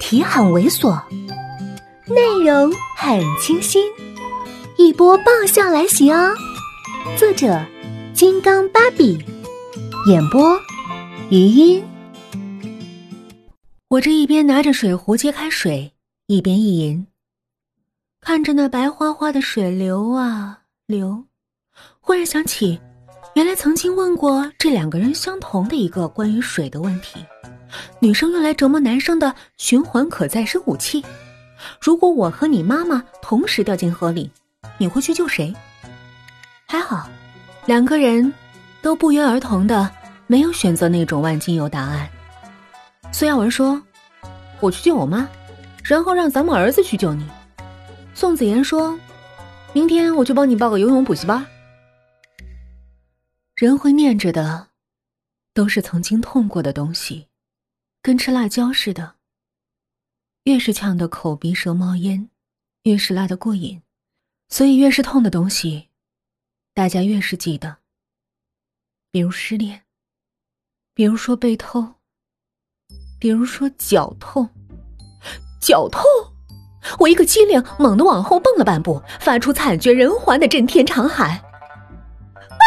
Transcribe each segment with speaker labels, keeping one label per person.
Speaker 1: 题很猥琐，内容很清新，一波爆笑来袭哦！作者：金刚芭比，演播：余音。我这一边拿着水壶接开水，一边意淫，看着那白花花的水流啊流，忽然想起，原来曾经问过这两个人相同的一个关于水的问题。女生用来折磨男生的循环可再生武器。如果我和你妈妈同时掉进河里，你会去救谁？还好，两个人都不约而同的没有选择那种万金油答案。苏耀文说：“我去救我妈，然后让咱们儿子去救你。”宋子妍说：“明天我去帮你报个游泳补习班。”人会念着的，都是曾经痛过的东西。跟吃辣椒似的，越是呛得口鼻舌冒烟，越是辣得过瘾，所以越是痛的东西，大家越是记得。比如失恋，比如说被偷，比如说脚痛，脚痛，我一个机灵，猛地往后蹦了半步，发出惨绝人寰的震天长喊。啊！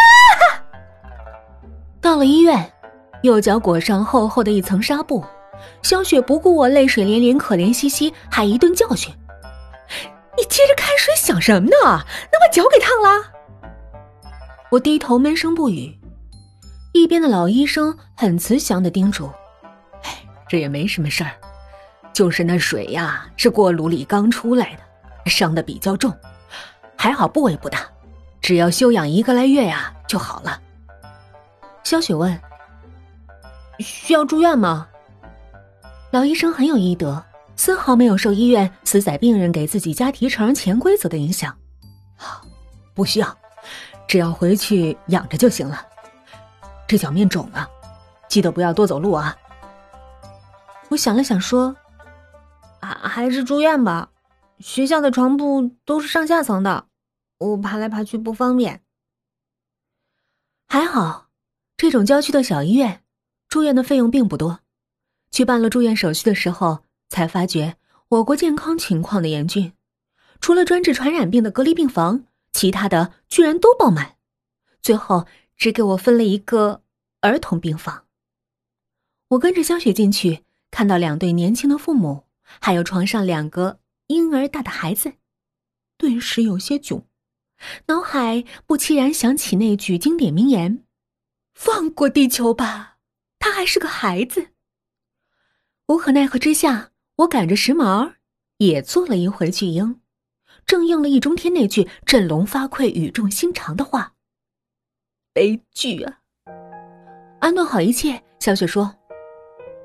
Speaker 1: 到了医院。右脚裹上厚厚的一层纱布，小雪不顾我泪水连连、可怜兮兮，还一顿教训：“你接着看水想什么呢？能把脚给烫了！”我低头闷声不语。一边的老医生很慈祥的叮嘱：“哎，这也没什么事儿，就是那水呀是锅炉里刚出来的，伤的比较重，还好部位不大，只要休养一个来月呀就好了。”肖雪问。需要住院吗？老医生很有医德，丝毫没有受医院死宰病人给自己加提成潜规则的影响。不需要，只要回去养着就行了。这脚面肿了，记得不要多走路啊。我想了想说：“啊，还是住院吧。学校的床铺都是上下层的，我爬来爬去不方便。还好，这种郊区的小医院。”住院的费用并不多，去办了住院手续的时候，才发觉我国健康情况的严峻，除了专治传染病的隔离病房，其他的居然都爆满，最后只给我分了一个儿童病房。我跟着香雪进去，看到两对年轻的父母，还有床上两个婴儿大的孩子，顿时有些囧，脑海不期然想起那句经典名言：“放过地球吧。”他还是个孩子，无可奈何之下，我赶着时髦也做了一回巨婴，正应了易中天那句“振聋发聩，语重心长”的话。悲剧啊！安顿好一切，小雪说：“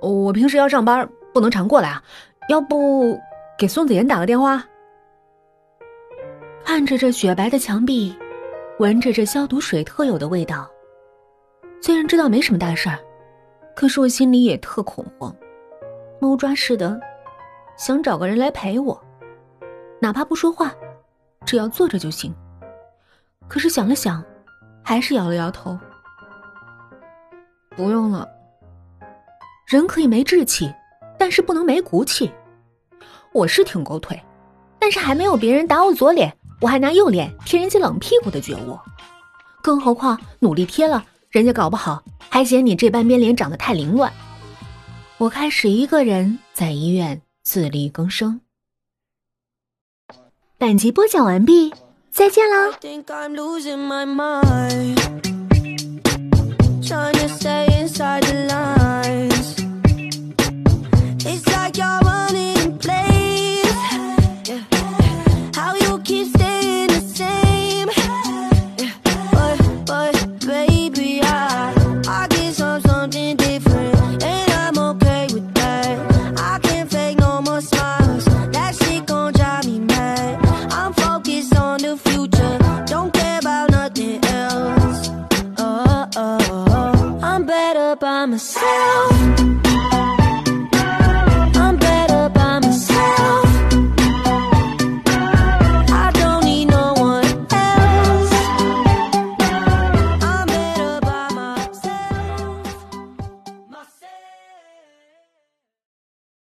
Speaker 1: 我平时要上班，不能常过来啊，要不给宋子妍打个电话？”看着这雪白的墙壁，闻着这消毒水特有的味道，虽然知道没什么大事儿。可是我心里也特恐慌，猫抓似的，想找个人来陪我，哪怕不说话，只要坐着就行。可是想了想，还是摇了摇头，不用了。人可以没志气，但是不能没骨气。我是挺狗腿，但是还没有别人打我左脸，我还拿右脸贴人家冷屁股的觉悟。更何况努力贴了。人家搞不好还嫌你这半边脸长得太凌乱。我开始一个人在医院自力更生。本集播讲完毕，再见喽。myself.